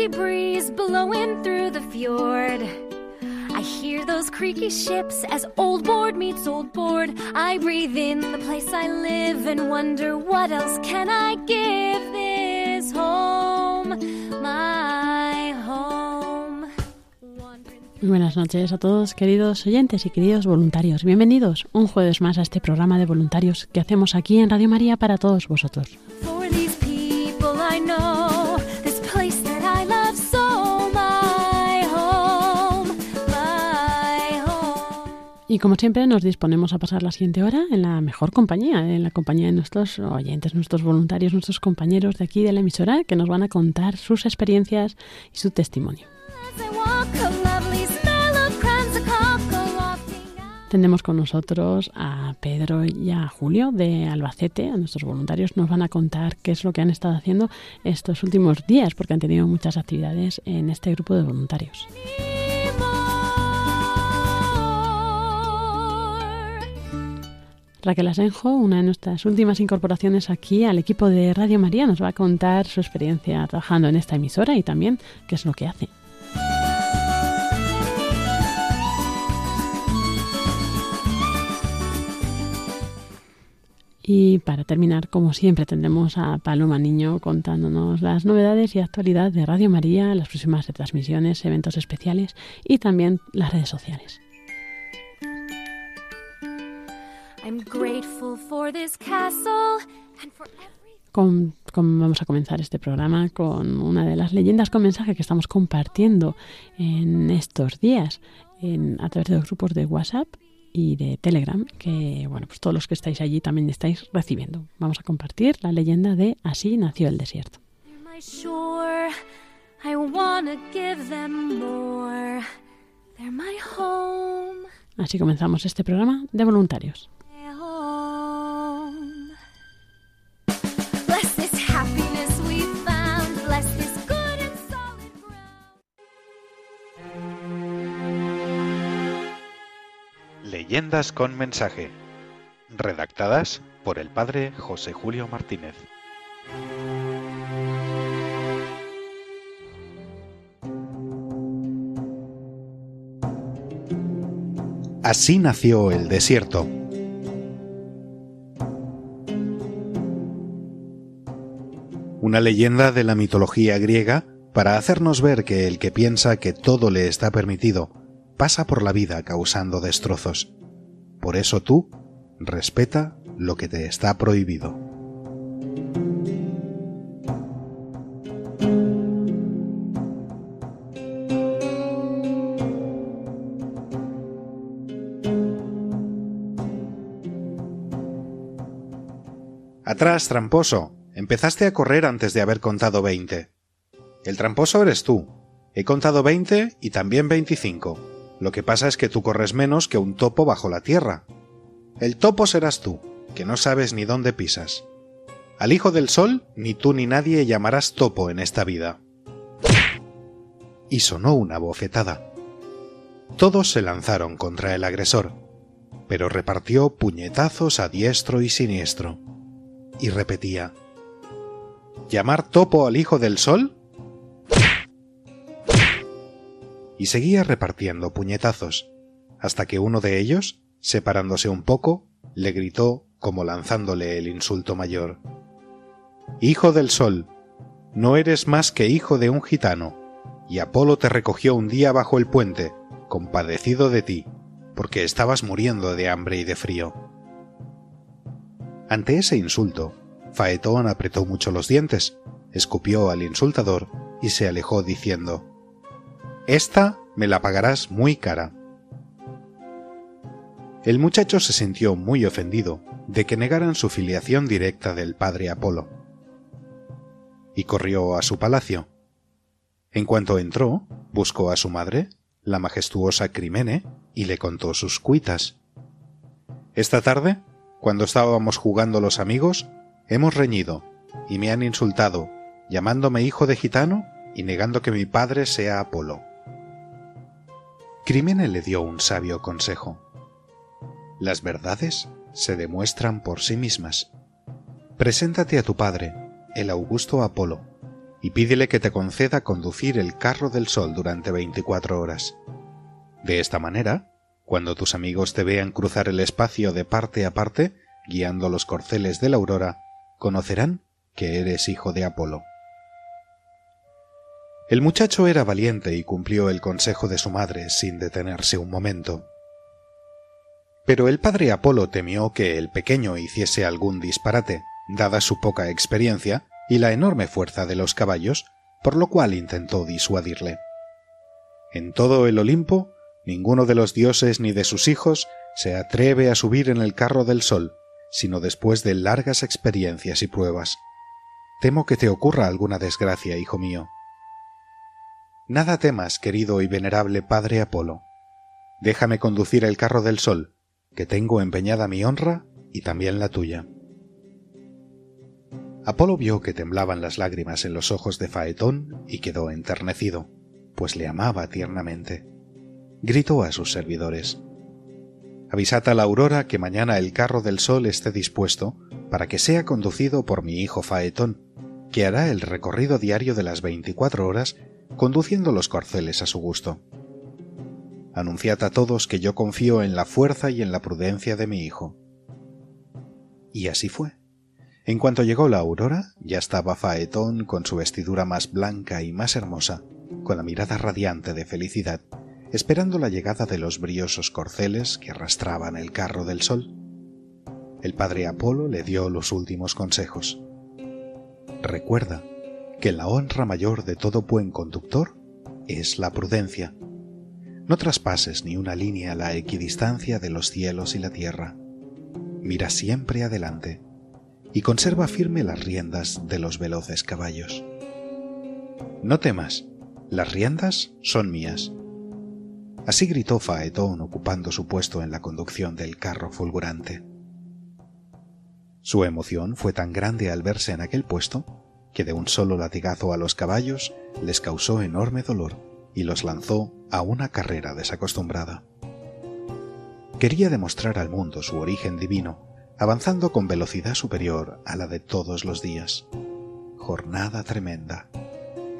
Salty breeze blowing through the fjord. I hear those creaky ships as old board meets old board. I breathe in the place I live and wonder what else can I give this home, my home. Muy buenas noches a todos, queridos oyentes y queridos voluntarios. Bienvenidos un jueves más a este programa de voluntarios que hacemos aquí en Radio María para todos vosotros. For these Y como siempre nos disponemos a pasar la siguiente hora en la mejor compañía, en la compañía de nuestros oyentes, nuestros voluntarios, nuestros compañeros de aquí de la emisora que nos van a contar sus experiencias y su testimonio. Tendremos con nosotros a Pedro y a Julio de Albacete, a nuestros voluntarios. Nos van a contar qué es lo que han estado haciendo estos últimos días, porque han tenido muchas actividades en este grupo de voluntarios. Raquel Asenjo, una de nuestras últimas incorporaciones aquí al equipo de Radio María, nos va a contar su experiencia trabajando en esta emisora y también qué es lo que hace. Y para terminar, como siempre, tendremos a Paloma Niño contándonos las novedades y actualidad de Radio María, las próximas retransmisiones, eventos especiales y también las redes sociales. Con- con- vamos a comenzar este programa con una de las leyendas con mensaje que estamos compartiendo en estos días en- a través de los grupos de WhatsApp y de Telegram, que bueno, pues todos los que estáis allí también estáis recibiendo. Vamos a compartir la leyenda de Así nació el desierto. Así comenzamos este programa de voluntarios. Leyendas con mensaje. Redactadas por el padre José Julio Martínez. Así nació el desierto. Una leyenda de la mitología griega para hacernos ver que el que piensa que todo le está permitido pasa por la vida causando destrozos. Por eso tú respeta lo que te está prohibido. Atrás, tramposo. Empezaste a correr antes de haber contado veinte. El tramposo eres tú. He contado veinte y también veinticinco. Lo que pasa es que tú corres menos que un topo bajo la tierra. El topo serás tú, que no sabes ni dónde pisas. Al hijo del sol, ni tú ni nadie llamarás topo en esta vida. Y sonó una bofetada. Todos se lanzaron contra el agresor, pero repartió puñetazos a diestro y siniestro. Y repetía, ¿Llamar topo al hijo del sol? Y seguía repartiendo puñetazos, hasta que uno de ellos, separándose un poco, le gritó como lanzándole el insulto mayor. Hijo del sol, no eres más que hijo de un gitano, y Apolo te recogió un día bajo el puente, compadecido de ti, porque estabas muriendo de hambre y de frío. Ante ese insulto, Faetón apretó mucho los dientes, escupió al insultador y se alejó diciendo Esta me la pagarás muy cara. El muchacho se sintió muy ofendido de que negaran su filiación directa del padre Apolo, y corrió a su palacio. En cuanto entró, buscó a su madre, la majestuosa Crimene, y le contó sus cuitas. Esta tarde, cuando estábamos jugando los amigos, hemos reñido, y me han insultado, llamándome hijo de gitano y negando que mi padre sea Apolo. Crimene le dio un sabio consejo. Las verdades se demuestran por sí mismas. Preséntate a tu padre, el augusto Apolo, y pídele que te conceda conducir el carro del sol durante veinticuatro horas. De esta manera, cuando tus amigos te vean cruzar el espacio de parte a parte, guiando los corceles de la aurora, conocerán que eres hijo de Apolo. El muchacho era valiente y cumplió el consejo de su madre sin detenerse un momento. Pero el padre Apolo temió que el pequeño hiciese algún disparate, dada su poca experiencia y la enorme fuerza de los caballos, por lo cual intentó disuadirle. En todo el Olimpo, ninguno de los dioses ni de sus hijos se atreve a subir en el carro del sol, sino después de largas experiencias y pruebas. Temo que te ocurra alguna desgracia, hijo mío. Nada temas, querido y venerable padre Apolo. Déjame conducir el carro del sol, que tengo empeñada mi honra y también la tuya. Apolo vio que temblaban las lágrimas en los ojos de Faetón y quedó enternecido, pues le amaba tiernamente. Gritó a sus servidores Avisad a la aurora que mañana el carro del sol esté dispuesto para que sea conducido por mi hijo Faetón, que hará el recorrido diario de las veinticuatro horas conduciendo los corceles a su gusto. Anunciad a todos que yo confío en la fuerza y en la prudencia de mi hijo. Y así fue. En cuanto llegó la aurora, ya estaba Faetón con su vestidura más blanca y más hermosa, con la mirada radiante de felicidad, esperando la llegada de los briosos corceles que arrastraban el carro del sol. El padre Apolo le dio los últimos consejos. Recuerda que la honra mayor de todo buen conductor es la prudencia. No traspases ni una línea la equidistancia de los cielos y la tierra. Mira siempre adelante y conserva firme las riendas de los veloces caballos. No temas, las riendas son mías. Así gritó Faetón ocupando su puesto en la conducción del carro fulgurante. Su emoción fue tan grande al verse en aquel puesto que de un solo latigazo a los caballos les causó enorme dolor y los lanzó a una carrera desacostumbrada. Quería demostrar al mundo su origen divino, avanzando con velocidad superior a la de todos los días. Jornada tremenda.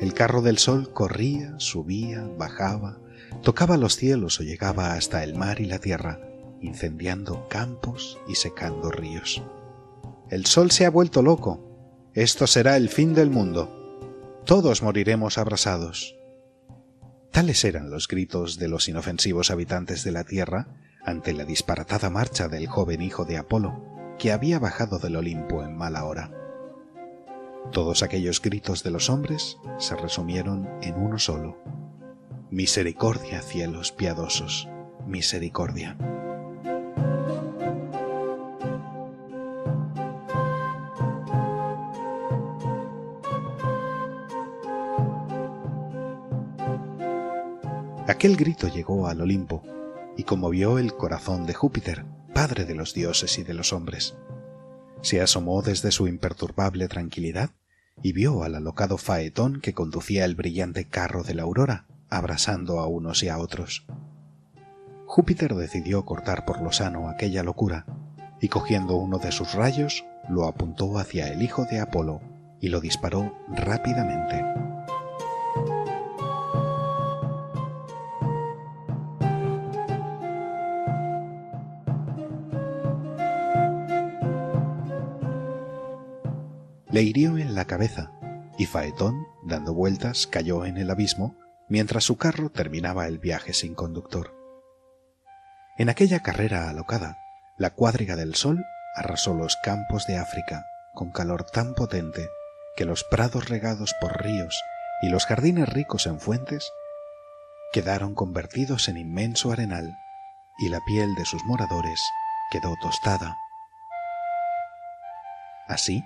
El carro del sol corría, subía, bajaba, tocaba los cielos o llegaba hasta el mar y la tierra, incendiando campos y secando ríos. El sol se ha vuelto loco. Esto será el fin del mundo. Todos moriremos abrasados. Tales eran los gritos de los inofensivos habitantes de la tierra ante la disparatada marcha del joven hijo de Apolo, que había bajado del Olimpo en mala hora. Todos aquellos gritos de los hombres se resumieron en uno solo. Misericordia, cielos piadosos, misericordia. Aquel grito llegó al Olimpo y conmovió el corazón de Júpiter, padre de los dioses y de los hombres. Se asomó desde su imperturbable tranquilidad y vio al alocado Faetón que conducía el brillante carro de la aurora, abrasando a unos y a otros. Júpiter decidió cortar por lo sano aquella locura, y cogiendo uno de sus rayos, lo apuntó hacia el hijo de Apolo y lo disparó rápidamente. Le hirió en la cabeza, y Faetón, dando vueltas, cayó en el abismo mientras su carro terminaba el viaje sin conductor. En aquella carrera alocada, la cuadriga del sol arrasó los campos de África con calor tan potente que los prados regados por ríos y los jardines ricos en fuentes quedaron convertidos en inmenso arenal y la piel de sus moradores quedó tostada. Así,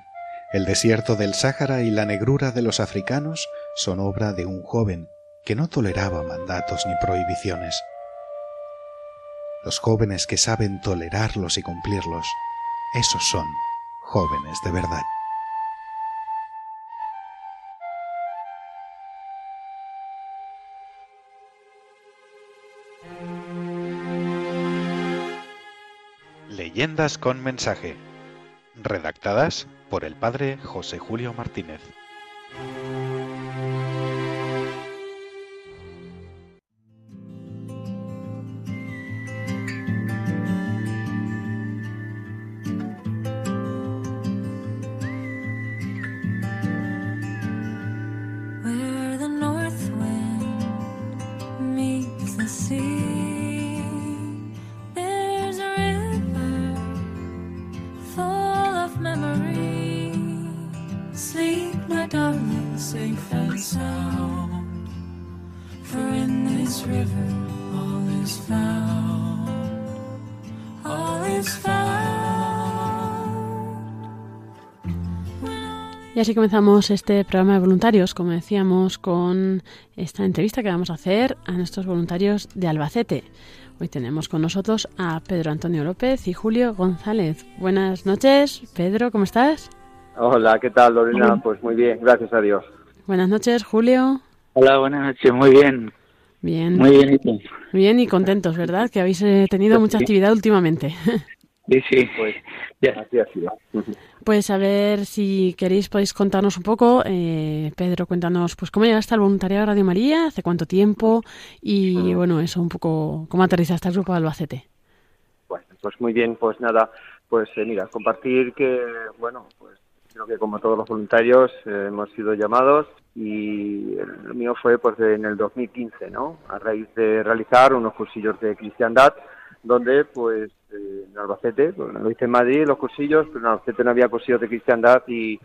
el desierto del Sáhara y la negrura de los africanos son obra de un joven que no toleraba mandatos ni prohibiciones. Los jóvenes que saben tolerarlos y cumplirlos, esos son jóvenes de verdad. Leyendas con mensaje. Redactadas por el padre José Julio Martínez. Así comenzamos este programa de voluntarios, como decíamos, con esta entrevista que vamos a hacer a nuestros voluntarios de Albacete. Hoy tenemos con nosotros a Pedro Antonio López y Julio González. Buenas noches, Pedro, ¿cómo estás? Hola, ¿qué tal, Lorena? Pues muy bien, gracias a Dios. Buenas noches, Julio. Hola, buenas noches, muy bien. Bien, Muy bien, ¿y tú? bien y contentos, ¿verdad? Que habéis eh, tenido mucha actividad últimamente. Sí, sí. Pues Ya. así ha sido. Pues a ver si queréis podéis contarnos un poco, eh, Pedro, cuéntanos pues cómo llegaste al voluntariado de Radio María, hace cuánto tiempo y bueno, eso un poco, cómo aterrizaste al grupo de Albacete. Bueno, pues muy bien, pues nada, pues eh, mira, compartir que, bueno, pues creo que como todos los voluntarios eh, hemos sido llamados y el mío fue pues en el 2015, ¿no? A raíz de realizar unos cursillos de cristiandad donde pues eh, en Albacete, pues, lo hice en Madrid los cursillos, pero en Albacete no había cursillos de cristiandad y,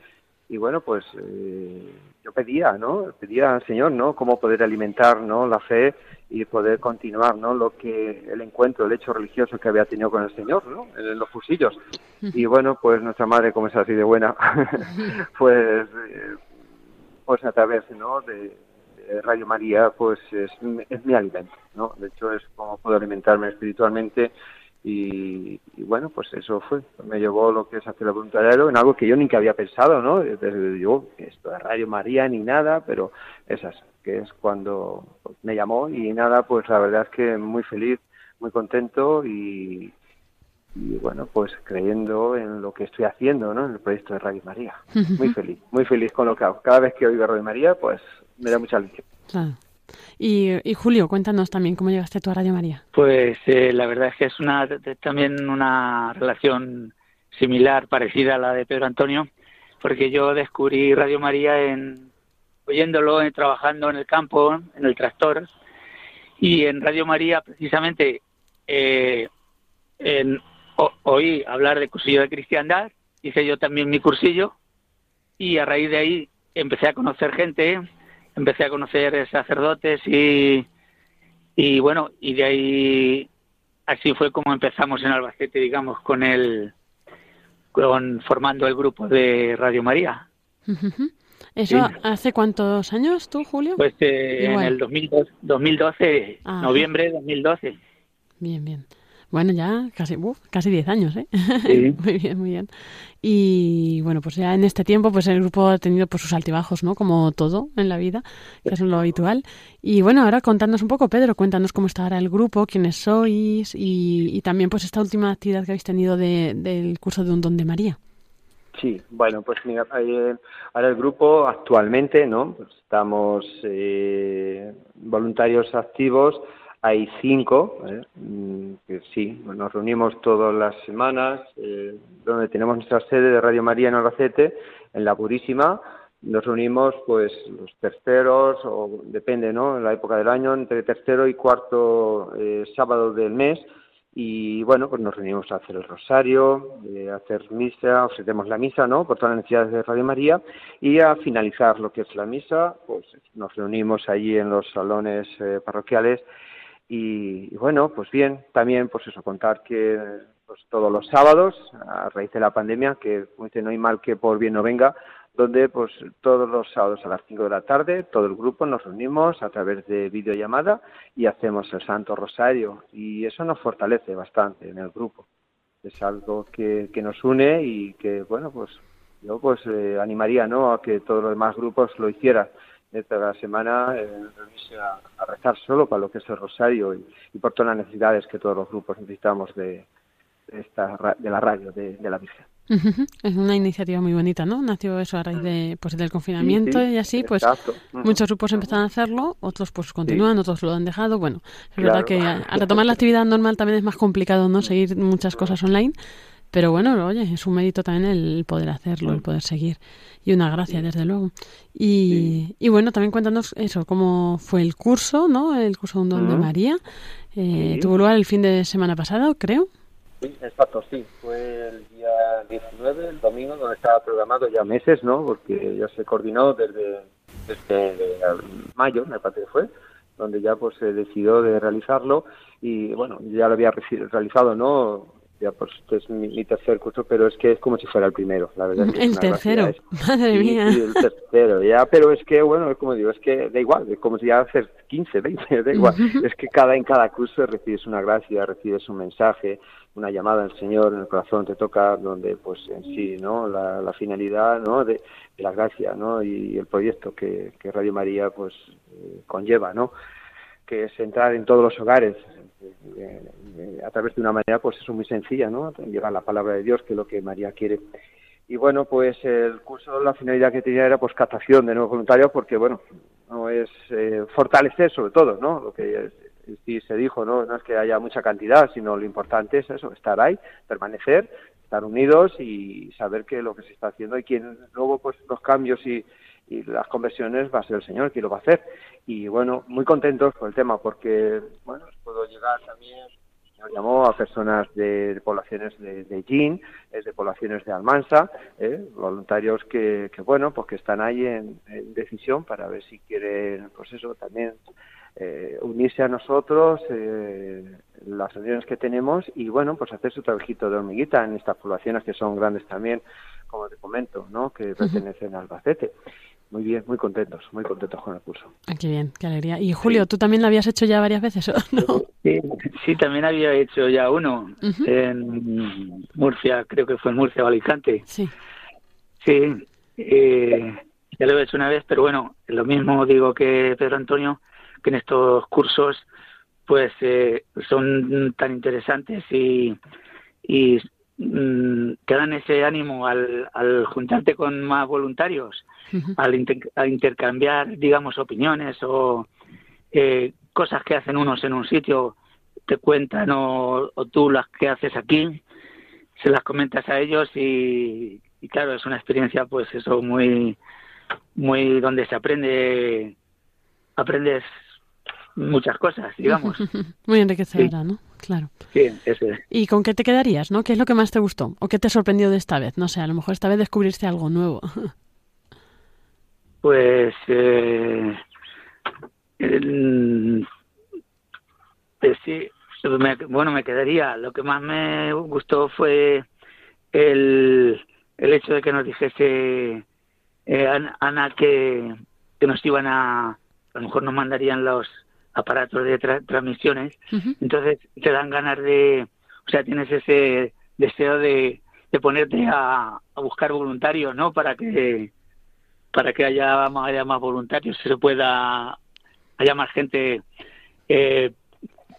y bueno, pues eh, yo pedía, ¿no? Pedía al Señor, ¿no? Cómo poder alimentar, ¿no? La fe y poder continuar, ¿no? Lo que el encuentro, el hecho religioso que había tenido con el Señor, ¿no? En los cursillos. Y bueno, pues nuestra madre, como es así de buena, pues, eh, pues a través, ¿no? De, de Radio María, pues es, es mi alimento, ¿no? De hecho es como puedo alimentarme espiritualmente y, y bueno, pues eso fue. Me llevó lo que es hacer el voluntariado en algo que yo nunca había pensado, ¿no? Desde yo, esto de Radio María ni nada, pero esas, que es cuando pues, me llamó y nada, pues la verdad es que muy feliz, muy contento y, y bueno, pues creyendo en lo que estoy haciendo, ¿no? En el proyecto de Radio María. Muy feliz, muy feliz con lo que hago. Cada vez que oigo Radio María, pues me da mucha alegría. Claro. Y, y Julio, cuéntanos también cómo llegaste tú a Radio María. Pues eh, la verdad es que es una también una relación similar, parecida a la de Pedro Antonio, porque yo descubrí Radio María en oyéndolo, eh, trabajando en el campo, en el tractor, y en Radio María precisamente eh, en- oí hablar de cursillo de cristiandad, hice yo también mi cursillo, y a raíz de ahí empecé a conocer gente, empecé a conocer sacerdotes y, y bueno, y de ahí así fue como empezamos en Albacete, digamos, con el con formando el grupo de Radio María. ¿Eso Sí. hace cuántos años tú, Julio? Pues eh, en el 2012, 2012 Ajá. noviembre de 2012. Bien, bien. Bueno, ya casi, uf, casi 10 años, ¿eh? Sí. muy bien, muy bien. Y bueno, pues ya en este tiempo, pues el grupo ha tenido pues sus altibajos, ¿no? Como todo en la vida, que es lo habitual. Y bueno, ahora contándonos un poco, Pedro, cuéntanos cómo está ahora el grupo, quiénes sois y, y también pues esta última actividad que habéis tenido de- del curso de un don de María. Sí, bueno, pues mira, eh, ahora el grupo actualmente, ¿no? Pues estamos eh, voluntarios activos, hay cinco, ¿eh? Mm, que sí, nos reunimos todas las semanas, eh, donde tenemos nuestra sede de Radio María en Albacete, en La Purísima, nos reunimos pues los terceros, o depende, ¿no? En la época del año, entre tercero y cuarto eh, sábado del mes, y bueno, pues nos reunimos a hacer el rosario, eh, a hacer misa, ofrecemos la misa, ¿no? Por todas las necesidades de Radio María y a finalizar lo que es la misa, pues nos reunimos allí en los salones eh, parroquiales y, bueno, pues bien, también pues eso, contar que pues todos los sábados, a raíz de la pandemia, que dice, no hay mal que por bien no venga, donde pues todos los sábados a las 5 de la tarde todo el grupo nos reunimos a través de videollamada y hacemos el Santo Rosario. Y eso nos fortalece bastante en el grupo. Es algo que, que nos une y que bueno pues yo pues eh, animaría no a que todos los demás grupos lo hicieran esta la semana eh, reunirse a, a rezar solo para lo que es el rosario y, y por todas las necesidades que todos los grupos necesitamos de, de esta de la radio de, de la Virgen. Es una iniciativa muy bonita, ¿no? Nació eso a raíz de, pues, del confinamiento Sí, sí, y así, pues exacto. Muchos grupos empezaron a hacerlo, otros pues continúan, otros lo han dejado. Bueno, es Claro. verdad que al retomar la actividad normal también es más complicado, ¿no? Seguir muchas cosas online. Pero bueno, oye, es un mérito también el poder hacerlo, el poder seguir. Y una gracia, desde luego. Y, y bueno, también cuéntanos eso, cómo fue el curso, ¿no? El curso de un don de. María. Eh, Sí. Tuvo lugar el fin de semana pasado, creo. Sí, exacto, sí. Fue el día 19, el domingo, donde estaba programado ya meses, ¿no? Porque ya se coordinó desde, desde mayo, me parece que fue, donde ya pues se decidió de realizarlo y bueno, ya lo había realizado, ¿no? Ya pues este es mi, mi tercer curso, pero es que es como si fuera el primero, la verdad. es que El tercero, madre Sí, mía. sí, el tercero, ya, pero es que, bueno, es como digo, es que da igual, es como si ya haces 15, 20, da igual. Es que cada en cada curso recibes una gracia, recibes un mensaje, una llamada del Señor en el corazón te toca, donde, pues, en sí, ¿no? La, la finalidad, ¿no? De, de la gracia, ¿no? Y el proyecto que, que Radio María, pues, eh, conlleva, ¿no? Que es entrar en todos los hogares, eh, eh, a través de una manera, pues, eso muy sencilla, ¿no? Llevar la palabra de Dios, que es lo que María quiere. Y bueno, pues el curso, la finalidad que tenía era pues captación de nuevos voluntarios, porque bueno, no es eh, fortalecer sobre todo, ¿no? Lo que sí se dijo, ¿no? No es que haya mucha cantidad, sino lo importante es eso, estar ahí, permanecer, estar unidos y saber que lo que se está haciendo y quien luego pues los cambios y, y las conversiones va a ser el Señor quien lo va a hacer. Y bueno, muy contentos por el tema, porque bueno, puedo llegar también nos llamó a personas de, de poblaciones de, de Gin, eh, de poblaciones de Almansa, eh, voluntarios que, que, bueno, pues que están ahí en, en decisión para ver si quieren, pues eso, también eh, unirse a nosotros, eh, las reuniones que tenemos y, bueno, pues hacer su trabajito de hormiguita en estas poblaciones que son grandes también, como te comento, ¿no? Que pertenecen a Albacete. Muy bien, muy contentos, muy contentos con el curso. Ah, qué bien, qué alegría. Y Julio, ¿tú también lo habías hecho ya varias veces o no? Sí, sí, también había hecho ya uno en Murcia, creo que fue en Murcia o Alicante. Sí. Sí, eh, ya lo he hecho una vez, pero bueno, lo mismo digo que Pedro Antonio, que en estos cursos pues eh, son tan interesantes y, y te dan ese ánimo al, al juntarte con más voluntarios, al, inter- intercambiar, digamos, opiniones o eh, cosas que hacen unos en un sitio, te cuentan o, o tú las que haces aquí, se las comentas a ellos y, y claro, es una experiencia pues eso muy, muy donde se aprende, aprendes muchas cosas, digamos. Muy enriquecedora, ¿no? Claro. Sí, eso es. ¿Y con qué te quedarías, no? ¿Qué es lo que más te gustó? ¿O qué te sorprendió de esta vez? No sé, a lo mejor esta vez descubriste algo nuevo. Pues, eh, el- pues sí, me- bueno, me quedaría. Lo que más me gustó fue el, el hecho de que nos dijese eh, Ana, Ana que, que nos iban a, a lo mejor nos mandarían los aparatos de tra- transmisiones. Entonces te dan ganas de, o sea, tienes ese deseo de, de ponerte a, a buscar voluntarios, ¿no? Para que para que haya, más- haya más voluntarios, se pueda haya más gente eh,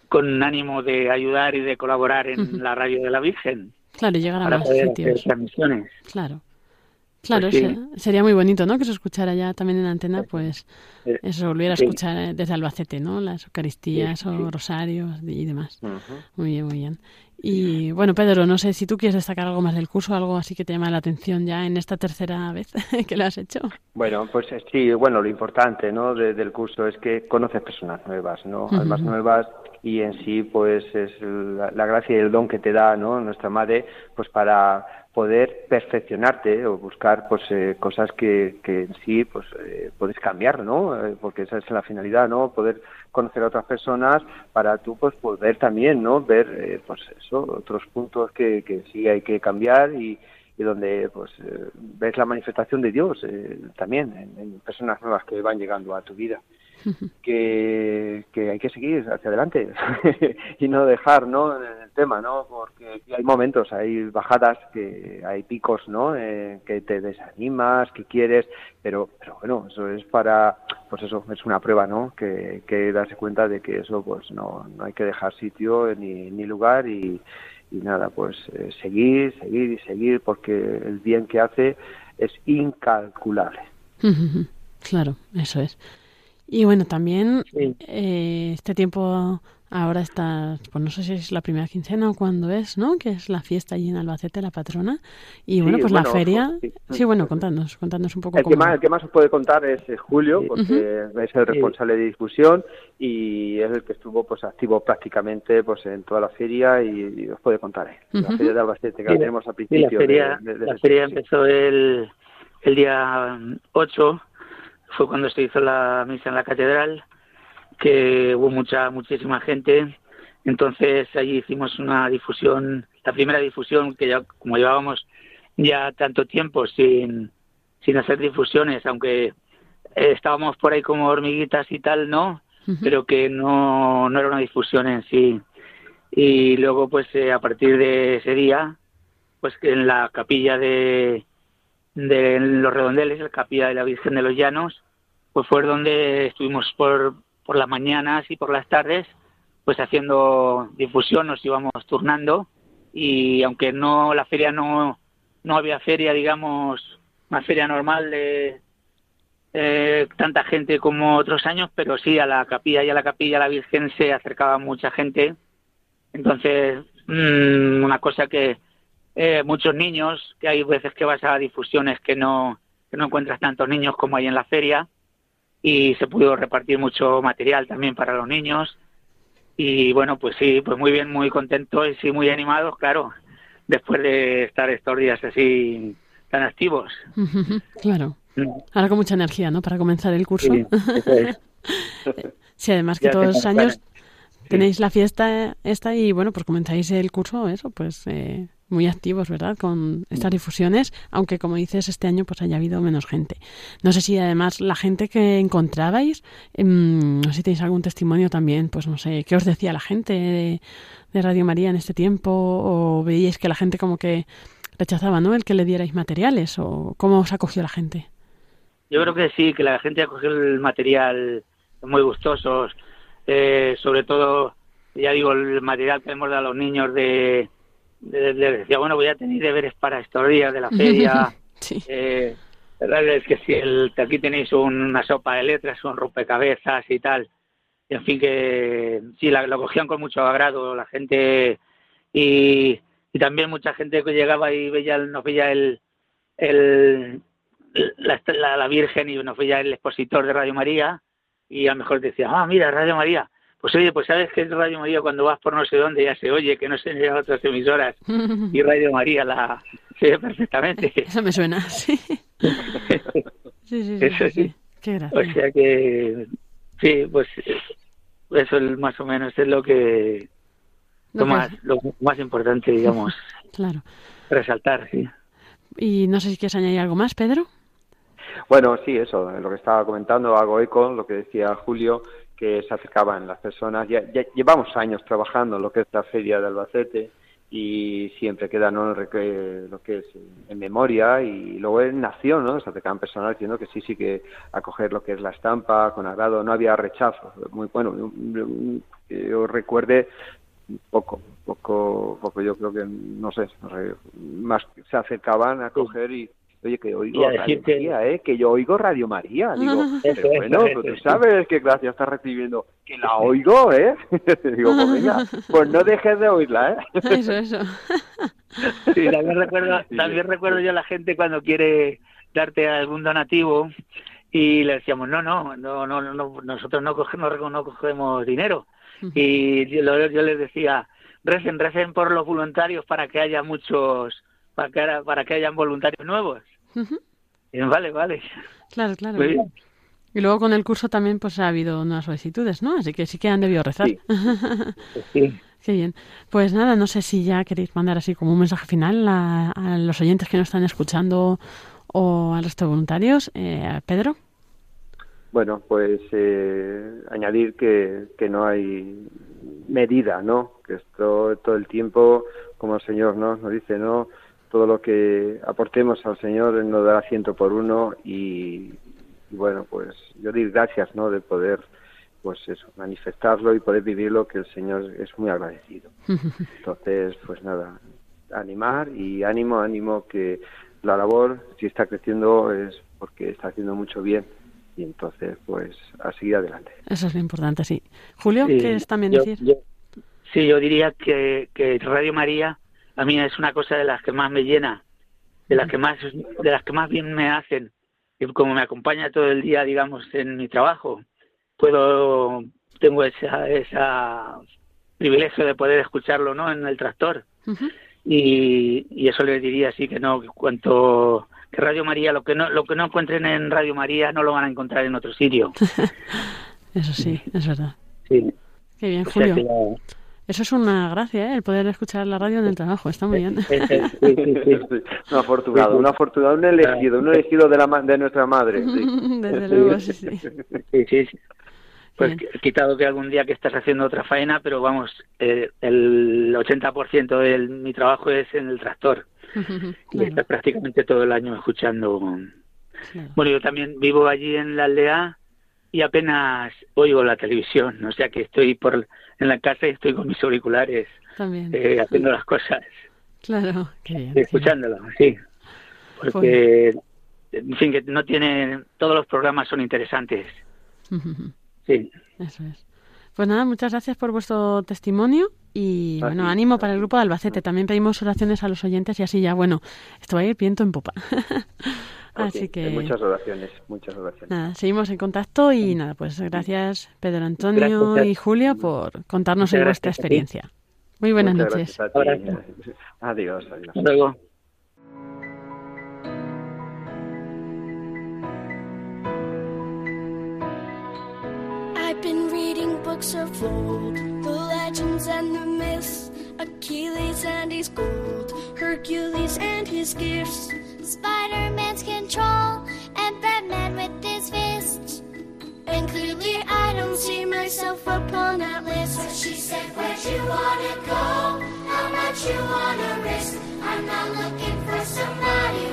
con ánimo de ayudar y de colaborar en la radio de la Virgen Claro, llegar a para más poder hacer transmisiones. Claro. Claro, Pues sí. sería muy bonito, ¿no? Que se escuchara ya también en antena, pues Eh, eso, volviera a escuchar eh, desde Albacete, ¿no? Las Eucaristías Sí, o rosarios y demás. Muy bien, muy bien. Y bueno, Pedro, no sé si tú quieres destacar algo más del curso, algo así que te llama la atención ya en esta tercera vez que lo has hecho. Bueno, pues eh, sí, bueno, lo importante ¿no? de- del curso es que conoces personas nuevas, ¿no? Almas nuevas y en sí pues es la, la gracia y el don que te da ¿no? nuestra madre pues para poder perfeccionarte o buscar pues eh, cosas que, que en sí pues eh, puedes cambiar no Eh, porque esa es la finalidad no poder conocer a otras personas para tú pues poder también no ver eh, pues eso otros puntos que, que sí hay que cambiar y, y donde pues eh, ves la manifestación de Dios eh, también en, en personas nuevas que van llegando a tu vida que, hay que seguir hacia adelante y no dejar ¿no? el tema, ¿no? porque hay momentos, hay bajadas, que hay picos, ¿no? Eh, que te desanimas, que quieres, pero, pero bueno, eso es para, pues eso, es una prueba, ¿no? que, que darse cuenta de que eso pues no, no hay que dejar sitio ni, ni lugar y, y nada, pues eh, seguir, seguir y seguir, porque el bien que hace es incalculable. Claro, eso es. Y bueno, también Sí. eh, este tiempo ahora está, pues no sé si es la primera quincena o cuándo es, ¿no? Que es la fiesta allí en Albacete, la patrona. Y bueno, Sí, pues bueno, la feria. sí. Sí, bueno, contadnos, contadnos un poco El que, cómo. más, el que más os puede contar es eh, Julio, porque es el responsable de difusión y es el que estuvo pues activo prácticamente pues en toda la feria y, y os puede contar él. La Ujú. feria de Albacete que Sí, la tenemos al Sí, la principio. de- feria, de- de- la feria empezó el, el día mm, 8, fue cuando se hizo la misa en la catedral, que hubo mucha, muchísima gente. Entonces allí hicimos una difusión, la primera difusión que ya, como llevábamos ya tanto tiempo sin, sin hacer difusiones, aunque eh, estábamos por ahí como hormiguitas y tal, ¿no? Pero que no, no era una difusión en sí. Y luego, pues eh, a partir de ese día, pues que en la capilla de, de los redondeles, la capilla de la Virgen de los Llanos, pues fue donde estuvimos por, por las mañanas y por las tardes, pues haciendo difusión, nos íbamos turnando y aunque no la feria no, no había feria, digamos, una feria normal de eh, tanta gente como otros años, pero sí a la capilla y a la capilla la Virgen se acercaba mucha gente. Entonces, mm, una cosa que eh, muchos niños, que hay veces que vas a difusiones que no, que no encuentras tantos niños como hay en la feria, y se pudo repartir mucho material también para los niños. Y bueno, pues sí, pues muy bien, muy contentos y sí, muy animados, claro, después de estar estos días así tan activos. Claro. Mm. Ahora con mucha energía, ¿no? Para comenzar el curso. Sí, eso es. Sí, además que Ya todos los años tenéis la fiesta esta y bueno, pues comenzáis el curso, eso, pues eh, muy activos, ¿verdad? Con estas difusiones, aunque como dices, este año pues haya habido menos gente. No sé si además la gente que encontrabais, em, no sé si tenéis algún testimonio también, pues no sé, ¿qué os decía la gente de, de Radio María en este tiempo? ¿O veíais que la gente como que rechazaba, ¿no? El que le dierais materiales o cómo os acogió la gente? Yo creo que sí, que la gente acogió el material muy gustosos, eh, sobre todo, ya digo, el material que hemos dado a los niños de, les decía, bueno, voy a tener deberes para estos días de la feria, Sí. eh, es que si el, aquí tenéis una sopa de letras, un rompecabezas y tal, en fin que sí, la, lo cogían con mucho agrado la gente y, y también mucha gente que llegaba y veía, nos veía el, el la, la, la Virgen y nos veía el expositor de Radio María y a lo mejor decía, ah, mira, Radio María. Pues oye, pues sabes que es Radio María cuando vas por no sé dónde ya se oye, que no se oye a otras emisoras y Radio María la se ve perfectamente. Eso me suena, sí. Sí, sí, sí. Eso sí. Qué O gracia. sea que sí, pues eso es más o menos es lo que Lo más lo más importante, digamos, Claro. resaltar, sí. Y no sé si quieres añadir algo más, Pedro. Bueno, sí, eso, lo que estaba comentando, hago eco, lo que decía Julio, que se acercaban las personas. Ya, ya llevamos años trabajando en lo que es la feria de Albacete y siempre queda ¿no? lo que es en memoria y luego en nación, ¿no? Se acercaban personas diciendo que sí, sí que acoger lo que es la estampa con agrado, no había rechazo. Muy bueno, yo recuerde poco, poco, poco yo creo que, no sé, no sé, más se acercaban a coger y oye, que oigo Y a Radio María, ¿eh? Que yo oigo Radio María. Digo, Eso, "Pero bueno, eso, pues tú eso. sabes qué gracia estás recibiendo. Que la oigo, ¿eh? Digo, pues venga, pues no dejes de oírla, ¿eh? Eso, eso. Sí, también recuerdo, también sí. recuerdo yo a la gente cuando quiere darte algún donativo y le decíamos, no, no, no, no, no nosotros no cogemos, no cogemos dinero. Y yo, les decía, recen, recen por los voluntarios para que haya muchos, para que, haya- para que hayan voluntarios nuevos. Y vale, vale. Claro, claro. Muy bien. Y luego con el curso también pues ha habido unas solicitudes, ¿no? Así que sí que han debido rezar. Sí. Sí. Qué bien. Pues nada, no sé si ya queréis mandar así como un mensaje final a, a los oyentes que nos están escuchando o al resto de voluntarios. Eh, Pedro. Bueno, pues eh, añadir que, que no hay medida, ¿no? Que esto todo el tiempo, como el Señor ¿no? nos dice, ¿no? Todo lo que aportemos al Señor nos dará ciento por uno y, y bueno, pues yo doy gracias, ¿no? De poder, pues eso, manifestarlo y poder vivirlo, que el Señor es muy agradecido. Entonces, pues nada, animar y ánimo, ánimo que la labor, si está creciendo, es porque está haciendo mucho bien y entonces, pues a seguir adelante. Eso es lo importante, sí. Julio, Sí, ¿quieres también yo- decir? yo- sí, yo diría que, que Radio María a mí es una cosa de las que más me llena, de las que más, de las que más bien me hacen. Y como me acompaña todo el día, digamos, en mi trabajo, puedo, tengo esa, esa privilegio de poder escucharlo, ¿no? En el tractor. Y, y eso les diría así que no que cuanto que Radio María lo que no lo que no encuentren en Radio María no lo van a encontrar en otro sitio Eso sí, es verdad. sí Qué bien, O sea Julio. que Eso es una gracia, ¿eh? El poder escuchar la radio en el trabajo. Está muy bien. es- es- sí, sí, sí. Un afortunado, un afortunado, un elegido, un elegido de, la, ma- de nuestra madre. sí. Desde luego, sí, sí. Sí, sí, sí. Pues quitado que algún día que estás haciendo otra faena, pero vamos, eh, el 80% de mi trabajo es en el tractor. Y Claro, estás prácticamente todo el año escuchando. claro. Bueno, yo también vivo allí en la aldea y apenas oigo la televisión. O sea que estoy por en la casa y estoy con mis auriculares También. eh, haciendo las cosas, Claro, qué bien. escuchándolo, sí. Porque, en fin, que no tiene. Todos los programas son interesantes. Sí. Eso es. Pues nada, muchas gracias por vuestro testimonio y bueno, ánimo para el grupo de Albacete. También pedimos oraciones a los oyentes y así ya, bueno, esto va a ir viento en popa. así que Muchas oraciones, muchas oraciones. nada, seguimos en contacto y nada, pues gracias Pedro Antonio Gracias. y Julia por contarnos Muchas vuestra experiencia. Muy buenas Muchas noches. ti. Adiós, adiós. Hasta luego. Of old, the legends and the myths, Achilles and his gold, Hercules and his gifts, Spider Man's control and Batman with his fists. and clearly I don't see myself upon that list. So she said, Where'd you wanna go? How much you wanna risk? I'm not looking for somebody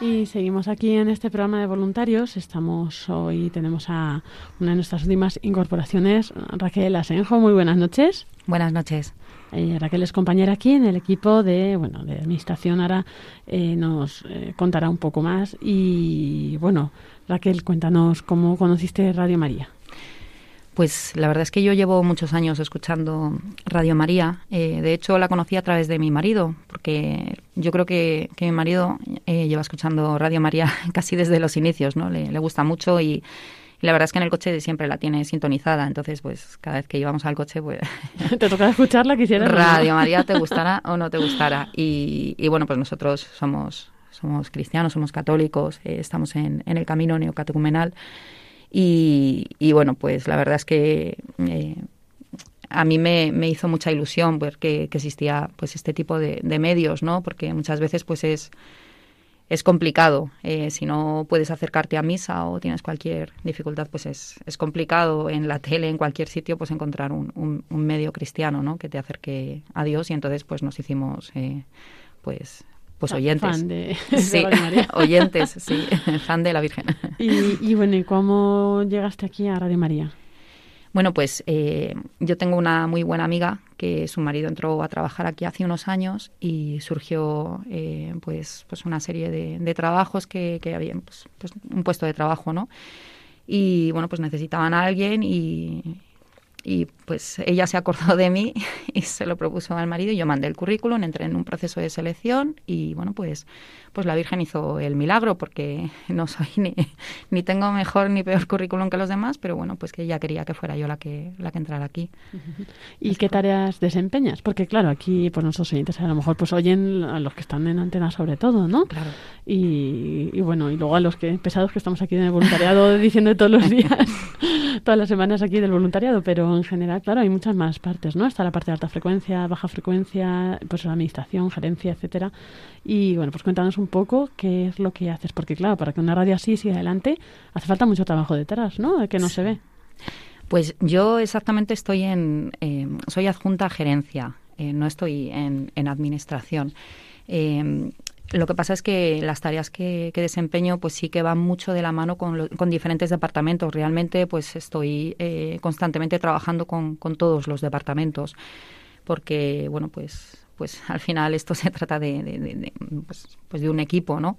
Y seguimos aquí en este programa de voluntarios. Estamos hoy, tenemos a una de nuestras últimas incorporaciones, Raquel Asenjo. Muy buenas noches. Buenas noches. Eh, Raquel es compañera aquí en el equipo de, bueno, de administración. Ahora eh, nos eh, contará un poco más. Y bueno, Raquel, cuéntanos cómo conociste Radio María. Pues la verdad es que yo llevo muchos años escuchando Radio María. Eh, de hecho, la conocí a través de mi marido, porque yo creo que, que mi marido eh, lleva escuchando Radio María casi desde los inicios, ¿no? Le, le gusta mucho y, y la verdad es que en el coche siempre la tiene sintonizada. Entonces, pues cada vez que íbamos al coche, pues ¿Te toca escucharla? Quisiera. Radio María te gustará o no te gustará. Y, y bueno, pues nosotros somos, somos cristianos, somos católicos, eh, estamos en, en el camino neocatecumenal. Y, y bueno, pues la verdad es que eh, a mí me, me hizo mucha ilusión ver que, existía pues este tipo de, de medios, ¿no? Porque muchas veces pues es es complicado. Eh, si no puedes acercarte a misa o tienes cualquier dificultad, pues es, es complicado en la tele, en cualquier sitio, pues encontrar un, un, un medio cristiano, ¿no? Que te acerque a Dios y entonces pues nos hicimos, eh, pues pues Fan- oyentes. fan de- sí, María. oyentes, sí, fan de la Virgen. Y, y bueno, ¿y cómo llegaste aquí a Radio María? Bueno, pues eh, yo tengo una muy buena amiga que su marido entró a trabajar aquí hace unos años y surgió eh, pues, pues una serie de, de trabajos que, que habían, pues, pues un puesto de trabajo, ¿no? Y bueno, pues necesitaban a alguien y, y pues ella se acordó de mí y se lo propuso al marido y yo mandé el currículum, entré en un proceso de selección y bueno, pues, pues la Virgen hizo el milagro porque no soy ni, ni tengo mejor ni peor currículum que los demás, pero bueno, pues que ella quería que fuera yo la que, la que entrara aquí. ¿Y qué tareas desempeñas? Porque claro, aquí pues nuestros oyentes a lo mejor pues oyen a los que están en antena sobre todo, ¿no? Claro. Y, y bueno, y luego a los que pesados que estamos aquí en el voluntariado diciendo todos los días, todas las semanas aquí del voluntariado, pero en general, claro, hay muchas más partes, ¿no? Está la parte de alta frecuencia, baja frecuencia, pues la administración, gerencia, etcétera. Y bueno, pues cuéntanos un poco qué es lo que haces, porque claro, para que una radio así siga adelante, hace falta mucho trabajo detrás, ¿no? Que no se ve. Pues yo exactamente estoy en, eh, soy adjunta a gerencia, eh, no estoy en, en administración. Eh, lo que pasa es que las tareas que, que desempeño pues sí que van mucho de la mano con, lo- con diferentes departamentos. Realmente pues estoy eh, constantemente trabajando con, con todos los departamentos porque bueno pues pues al final esto se trata de, de- pues, pues de un equipo, ¿no?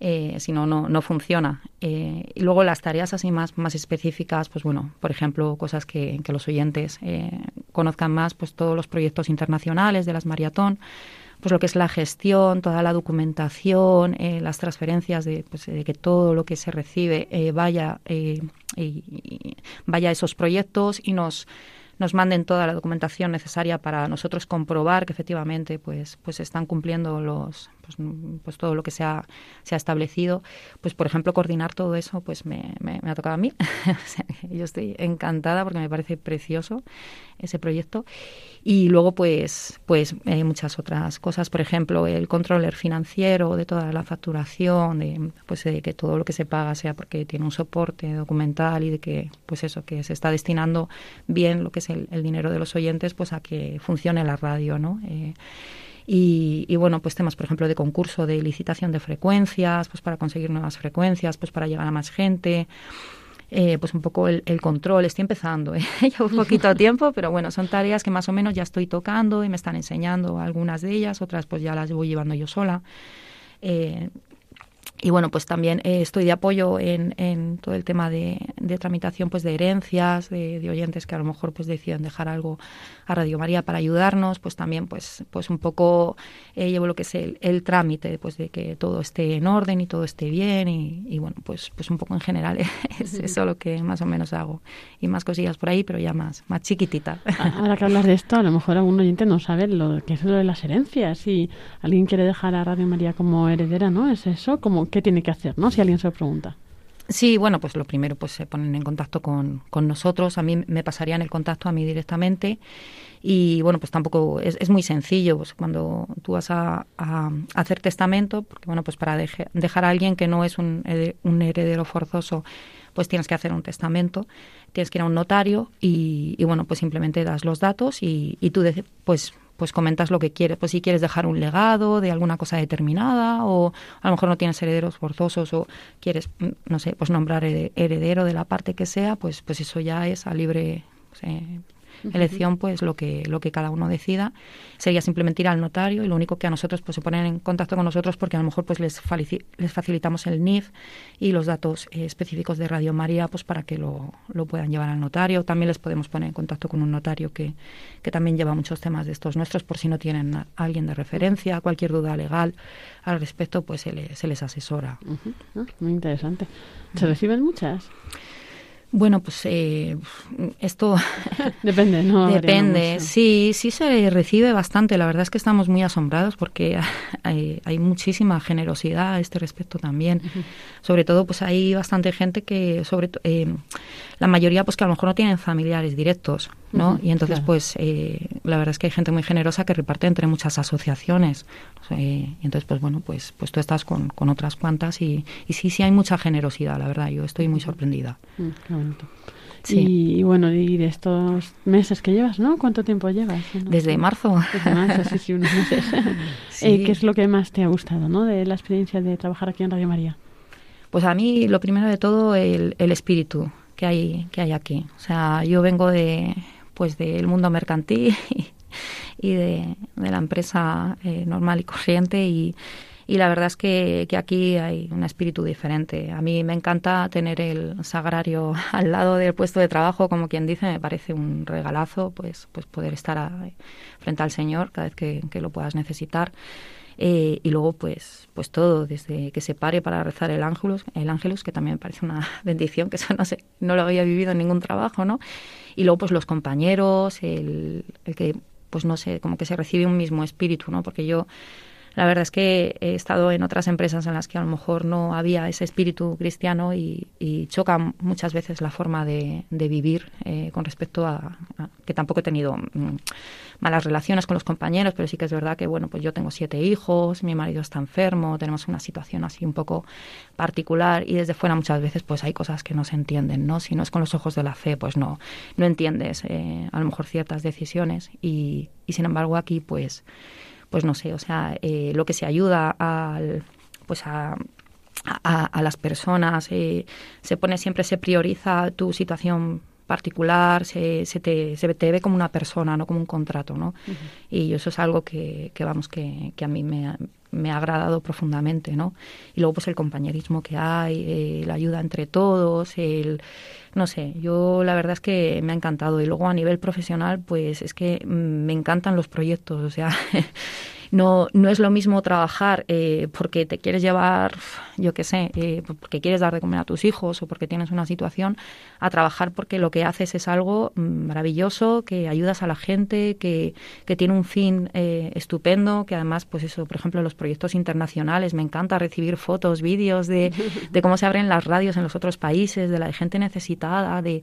Eh, si no, no, no funciona. Eh, y luego las tareas así más, más específicas, pues bueno, por ejemplo, cosas que, que los oyentes eh, conozcan más, pues todos los proyectos internacionales de las maratón, pues lo que es la gestión, toda la documentación, eh, las transferencias de, pues, de que todo lo que se recibe eh, vaya, y vaya a esos proyectos y nos nos manden toda la documentación necesaria para nosotros comprobar que efectivamente pues pues están cumpliendo los pues, mm, pues todo lo que se ha, se ha establecido. Pues por ejemplo coordinar todo eso pues me, me, ha tocado a mí. Yo estoy encantada porque me parece precioso ese proyecto. Y luego pues pues eh, muchas otras cosas. Por ejemplo el controller financiero de toda la facturación de pues de que todo lo que se paga sea porque tiene un soporte documental y de que pues eso que se está destinando bien lo que es el, el dinero de los oyentes pues a que funcione la radio no Eh, y, y, bueno, pues temas, por ejemplo, de concurso, de licitación de frecuencias, pues para conseguir nuevas frecuencias, pues para llegar a más gente. Eh, pues un poco el, control, estoy empezando, ¿eh? llevo un poquito tiempo, pero bueno, son tareas que más o menos ya estoy tocando y me están enseñando algunas de ellas, otras pues ya las voy llevando yo sola. Eh, y bueno, pues también eh, estoy de apoyo en, en todo el tema de, de tramitación pues de herencias, de, de oyentes que a lo mejor pues deciden dejar algo a Radio María para ayudarnos, pues también pues pues un poco eh, llevo lo que es el, el trámite pues de que todo esté en orden y todo esté bien y, y bueno, pues pues un poco en general es eso lo que más o menos hago y más cosillas por ahí, pero ya más más chiquitita. Ahora que hablas de esto, a lo mejor algún oyente no sabe lo que es lo de las herencias. Si alguien quiere dejar a Radio María como heredera, ¿no? ¿Es eso? Como, ¿Qué tiene que hacer, no? Si alguien se lo pregunta. Sí, bueno, pues lo primero pues se ponen en contacto con, con nosotros, a mí me pasarían el contacto a mí directamente y bueno, pues tampoco es, es muy sencillo, pues cuando tú vas a, hacer testamento, porque bueno, pues para deje- dejar a alguien que no es un, un heredero forzoso, pues tienes que hacer un testamento, tienes que ir a un notario y, y bueno, pues simplemente das los datos y, y tú de- pues pues comentas lo que quieres, pues si quieres dejar un legado de alguna cosa determinada o a lo mejor no tienes herederos forzosos o quieres, mm, no sé, pues nombrar herede- heredero de la parte que sea, pues pues eso ya es a libre pues, eh, elección, pues lo que lo que cada uno decida. Sería simplemente ir al notario y lo único que a nosotros pues se ponen en contacto con nosotros porque a lo mejor pues les, les facilitamos el NIF y los datos eh, específicos de Radio María pues para que lo, lo puedan llevar al notario. También les podemos poner en contacto con un notario que, que también lleva muchos temas de estos nuestros por si no tienen a alguien de referencia, cualquier duda legal al respecto pues se, le- se les asesora. Ah, Muy interesante. ¿Se reciben muchas? Bueno, pues eh, esto Depende, ¿no? Depende, sí, sí se recibe bastante. La verdad es que estamos muy asombrados porque hay, hay muchísima generosidad a este respecto también. Sobre todo, pues hay bastante gente que, sobre eh, la mayoría, pues que a lo mejor no tienen familiares directos, ¿no? Y entonces, claro. pues eh, la verdad es que hay gente muy generosa que reparte entre muchas asociaciones. Eh, y entonces, pues bueno, pues, pues tú estás con, con otras cuantas y, y sí, sí hay mucha generosidad, la verdad. Yo estoy muy sorprendida. Mm, Sí. Y, y bueno, y de estos meses que llevas, ¿no? ¿Cuánto tiempo llevas? No Desde marzo. Desde marzo, sí, sí, unos meses. Sí. Eh, ¿Qué es lo que más te ha gustado, ¿no? De la experiencia de trabajar aquí en Radio María. Pues a mí lo primero de todo el, el espíritu que hay que hay aquí. O sea, yo vengo de pues del mundo mercantil y de, de la empresa eh, normal y corriente y, y la verdad es que, que aquí hay un espíritu diferente. A mí me encanta tener el sagrario al lado del puesto de trabajo, como quien dice, me parece un regalazo, pues, pues poder estar frente al Señor cada vez que, que lo puedas necesitar. Eh, y luego, pues, pues todo, desde que se pare para rezar el ángelus, el ángelus, que también me parece una bendición, que eso no sé, no lo había vivido en ningún trabajo, ¿no? Y luego, pues los compañeros, el, el que, pues no sé, como que se recibe un mismo espíritu, ¿no? Porque yo, la verdad es que he estado en otras empresas en las que a lo mejor no había ese espíritu cristiano y, y choca muchas veces la forma de, de vivir eh, con respecto a, que tampoco he tenido mm, malas relaciones con los compañeros, pero sí que es verdad que bueno, pues yo tengo siete hijos, mi marido está enfermo, tenemos una situación así un poco particular y desde fuera muchas veces pues hay cosas que no se entienden, ¿no? Si no es con los ojos de la fe, pues no, no entiendes eh, a lo mejor ciertas decisiones y, y sin embargo aquí pues pues no sé, o sea, eh, lo que se ayuda al, pues a, a, las personas, eh, se pone siempre, se prioriza tu situación particular, se, se, te, se te ve como una persona, no como un contrato, ¿no? Y eso es algo que, que vamos, que, que a mí me ha, me ha agradado profundamente, ¿no? Y luego pues el compañerismo que hay, eh, la ayuda entre todos, el no sé, yo la verdad es que me ha encantado y luego a nivel profesional pues es que mm, me encantan los proyectos, o sea, no, no es lo mismo trabajar eh, porque te quieres llevar, yo qué sé, eh, porque quieres dar de comer a tus hijos o porque tienes una situación, a trabajar porque lo que haces es algo mm, maravilloso, que ayudas a la gente, que, que tiene un fin eh, estupendo, que además, pues eso, por ejemplo, los proyectos internacionales, me encanta recibir fotos, vídeos de, de cómo se abren las radios en los otros países, de la gente necesitada, de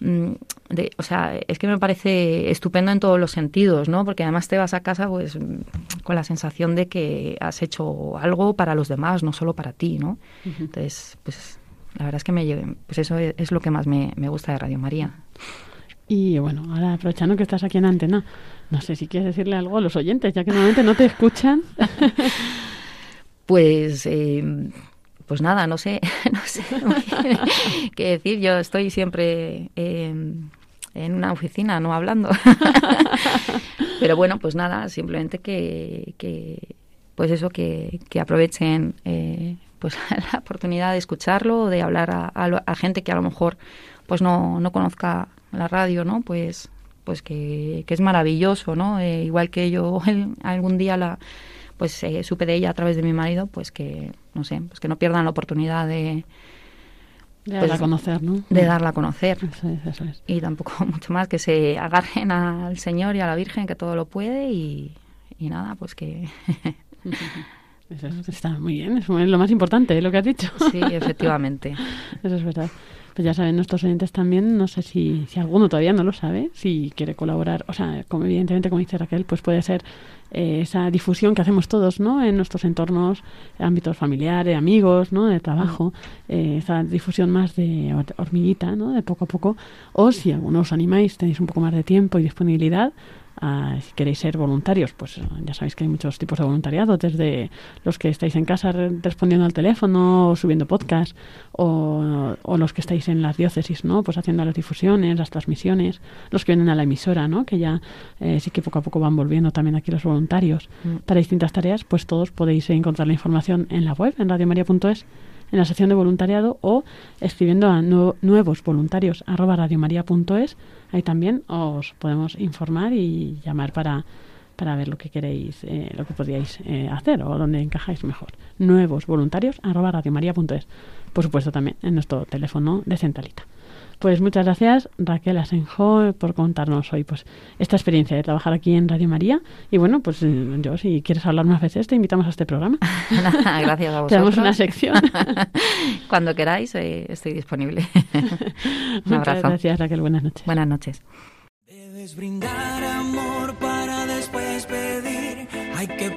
de, o sea, es que me parece estupendo en todos los sentidos, ¿no? Porque además te vas a casa pues mm, con la sensación de que has hecho algo para los demás, no solo para ti, ¿no? Entonces, pues la verdad es que me pues eso es, es lo que más me, me gusta de Radio María. Y bueno, ahora aprovechando que estás aquí en antena, no sé si quieres decirle algo a los oyentes, ya que normalmente no te escuchan. Pues, eh, pues nada, no sé, no sé qué decir. Yo estoy siempre eh, en una oficina, no hablando. Pero bueno, pues nada, simplemente que, que pues eso, que, que aprovechen eh, pues la oportunidad de escucharlo, de hablar a, a a gente que a lo mejor pues no, no conozca la radio, ¿no? Pues pues que, es maravilloso, ¿no? Eh, igual que yo algún día la pues eh, supe de ella a través de mi marido, pues que no sé, pues que no pierdan la oportunidad de De darla pues, a conocer, ¿no? de darla a conocer. Eso es, eso es. Y tampoco mucho más, que se agarren al Señor y a la Virgen, que todo lo puede, y, y nada, pues que... Eso es- está muy bien, es lo más importante, ¿eh? lo que has dicho. Sí, efectivamente. Eso es verdad. Pues ya saben nuestros oyentes también, no sé si, si alguno todavía no lo sabe, si quiere colaborar, o sea, como evidentemente como dice Raquel, pues puede ser eh, esa difusión que hacemos todos, ¿no? En nuestros entornos, ámbitos familiares, amigos, ¿no? De trabajo, eh, esa difusión más de hor- hormiguita, ¿no? De poco a poco. O si algunos os animáis, tenéis un poco más de tiempo y disponibilidad, Ah, si queréis ser voluntarios, pues eh, ya sabéis que hay muchos tipos de voluntariado, desde los que estáis en casa re- respondiendo al teléfono o subiendo podcast, o, o los que estáis en las diócesis, ¿no? Pues haciendo las difusiones, las transmisiones, los que vienen a la emisora, ¿no? Que ya eh, sí que poco a poco van volviendo también aquí los voluntarios Mm. para distintas tareas, pues todos podéis encontrar la información en la web, en radiomaria.es, en la sección de voluntariado o escribiendo a nu- nuevos voluntarios. Ahí también os podemos informar y llamar para, para ver lo que queréis, eh, lo que podríais eh, hacer o dónde encajáis mejor. Nuevos voluntarios. Por supuesto también en nuestro teléfono de centralita. Pues muchas gracias Raquel Asenjo por contarnos hoy pues esta experiencia de trabajar aquí en Radio María y bueno pues eh, yo si quieres hablar más veces te invitamos a este programa. Gracias a vosotros. Te damos una sección. Cuando queráis, eh, estoy disponible. Un Muchas abrazo. gracias Raquel, buenas noches. Buenas noches. Debes brindar amor para después pedir. Hay que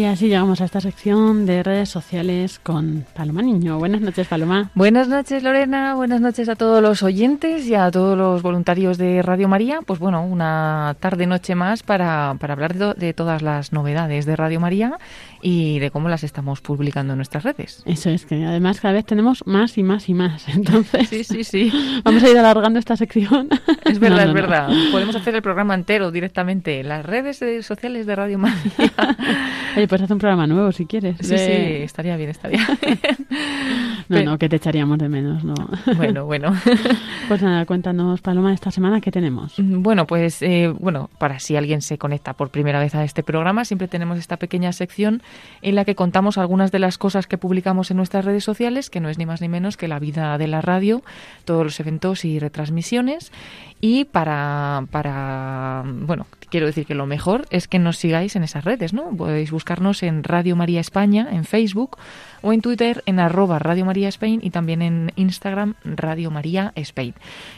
Y así llegamos a esta sección de redes sociales con Paloma Niño. Buenas noches, Paloma. Buenas noches, Lorena. Buenas noches a todos los oyentes y a todos los voluntarios de Radio María. Pues bueno, una tarde-noche más para, para hablar de, de todas las novedades de Radio María y de cómo las estamos publicando en nuestras redes. Eso es, que además cada vez tenemos más y más y más. Entonces, Sí, sí, sí. vamos a ir alargando esta sección. Es verdad, No, no, es no. verdad. Podemos hacer el programa entero directamente en las redes eh, sociales de Radio María. Oye, pues haz un programa nuevo si quieres. Sí, de- sí, estaría bien, estaría bien. No, no, que te echaríamos de menos, no. Bueno, bueno. Pues nada, cuéntanos, Paloma, esta semana qué tenemos. Bueno, pues eh, bueno, para si alguien se conecta por primera vez a este programa, siempre tenemos esta pequeña sección en la que contamos algunas de las cosas que publicamos en nuestras redes sociales, que no es ni más ni menos que la vida de la radio, todos los eventos y retransmisiones. Y para, bueno, quiero decir que lo mejor es que nos sigáis en esas redes, ¿no? Podéis buscarnos en Radio María España, en Facebook, o en Twitter en arroba Radio María Spain y también en Instagram Radio María Spain.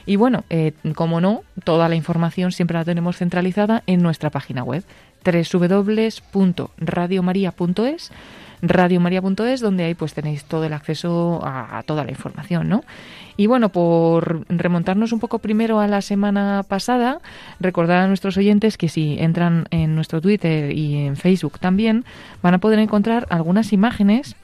Y bueno, eh, como no, toda la información siempre la tenemos centralizada en nuestra página web www.radiomaria.es radiomaria.es donde ahí pues tenéis todo el acceso a, a toda la información, ¿no? Y bueno, por remontarnos un poco primero a la semana pasada, recordar a nuestros oyentes que si entran en nuestro Twitter y en Facebook también, van a poder encontrar algunas imágenes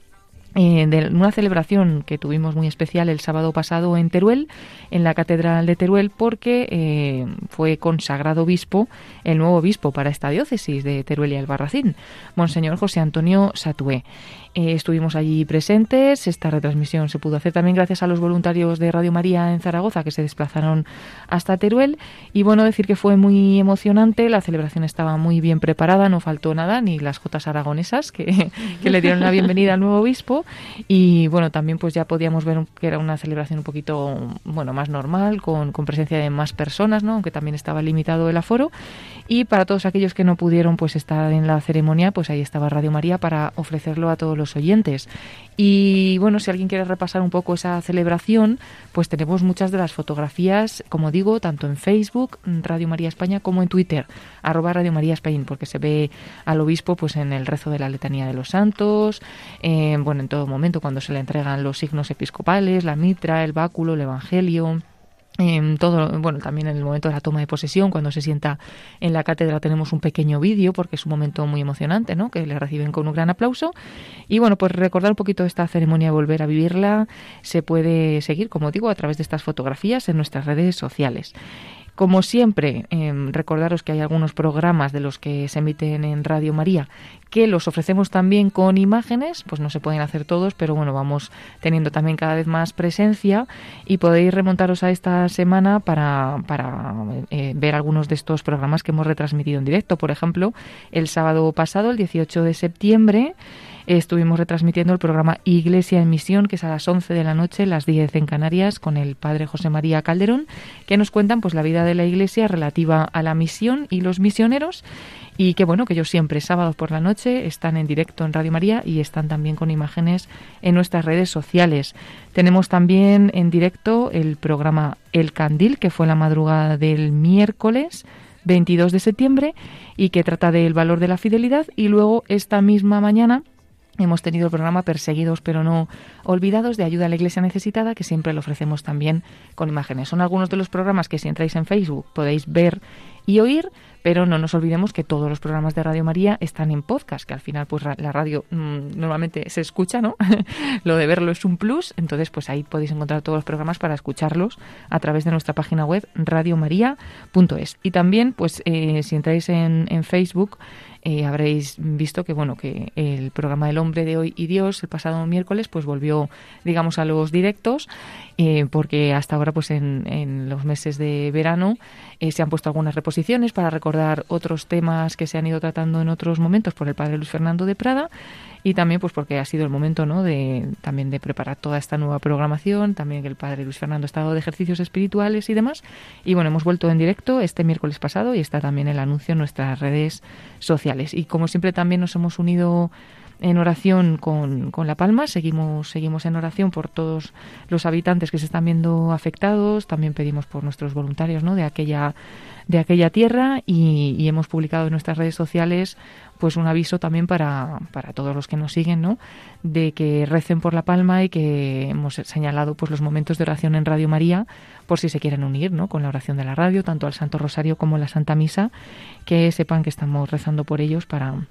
eh, de una celebración que tuvimos muy especial el sábado pasado en Teruel, en la Catedral de Teruel, porque eh, fue consagrado obispo, el nuevo obispo para esta diócesis de Teruel y Albarracín, Monseñor José Antonio Satué. Eh, estuvimos allí presentes, esta retransmisión se pudo hacer también gracias a los voluntarios de Radio María en Zaragoza que se desplazaron hasta Teruel. Y bueno, decir que fue muy emocionante, la celebración estaba muy bien preparada, no faltó nada, ni las jotas aragonesas que, que le dieron la bienvenida al nuevo obispo. Y bueno, también pues ya podíamos ver que era una celebración un poquito bueno, más normal, con, con presencia de más personas, ¿no? aunque también estaba limitado el aforo. Y para todos aquellos que no pudieron pues estar en la ceremonia, pues ahí estaba Radio María para ofrecerlo a todos los oyentes. Y bueno, si alguien quiere repasar un poco esa celebración, pues tenemos muchas de las fotografías, como digo, tanto en Facebook, Radio María España, como en Twitter, arroba Radio María España, porque se ve al obispo pues en el rezo de la letanía de los santos, eh, bueno, en todo momento cuando se le entregan los signos episcopales, la mitra, el báculo, el evangelio. En todo, bueno, también en el momento de la toma de posesión, cuando se sienta en la cátedra, tenemos un pequeño vídeo porque es un momento muy emocionante, ¿no? Que le reciben con un gran aplauso. Y bueno, pues recordar un poquito esta ceremonia, volver a vivirla, se puede seguir, como digo, a través de estas fotografías en nuestras redes sociales. Como siempre, em, recordaros que hay algunos programas de los que se emiten en Radio María que los ofrecemos también con imágenes, pues no se pueden hacer todos, pero bueno, vamos teniendo también cada vez más presencia y podéis remontaros a esta semana para, para eh, ver algunos de estos programas que hemos retransmitido en directo. Por ejemplo, el sábado pasado, el 18 de septiembre, estuvimos retransmitiendo el programa Iglesia en Misión, que es a las 11 de la noche, las 10 en Canarias, con el padre José María Calderón, que nos cuentan pues la vida de la Iglesia relativa a la misión y los misioneros y que bueno, que ellos siempre sábados por la noche están en directo en Radio María y están también con imágenes en nuestras redes sociales. Tenemos también en directo el programa El Candil, que fue la madrugada del miércoles 22 de septiembre y que trata del valor de la fidelidad y luego esta misma mañana Hemos tenido el programa Perseguidos pero no olvidados de ayuda a la Iglesia necesitada que siempre lo ofrecemos también con imágenes. Son algunos de los programas que si entráis en Facebook podéis ver y oír, pero no nos olvidemos que todos los programas de Radio María están en podcast, que al final pues la radio mm, normalmente se escucha, ¿no? lo de verlo es un plus, entonces pues ahí podéis encontrar todos los programas para escucharlos a través de nuestra página web radiomaria.es. Y también pues eh, si entráis en, en Facebook eh, habréis visto que bueno que el programa El hombre de hoy y Dios el pasado miércoles pues volvió digamos a los directos eh, porque hasta ahora pues en, los meses de verano eh, se han puesto algunas reposiciones para recordar otros temas que se han ido tratando en otros momentos por el padre Luis Fernando de Prada y también pues porque ha sido el momento no de también de preparar toda esta nueva programación también que el padre Luis Fernando ha estado de ejercicios espirituales y demás. Y bueno hemos vuelto en directo este miércoles pasado y está también el anuncio en nuestras redes sociales y como siempre también nos hemos unido en oración con, con La Palma, seguimos, seguimos en oración por todos los habitantes que se están viendo afectados, también pedimos por nuestros voluntarios ¿no? de aquella de aquella tierra y, y hemos publicado en nuestras redes sociales pues un aviso también para, para todos los que nos siguen, ¿no? De que recen por La Palma y que hemos señalado pues los momentos de oración en Radio María por si se quieren unir, ¿no? Con la oración de la radio, tanto al Santo Rosario como la Santa Misa, que sepan que estamos rezando por ellos para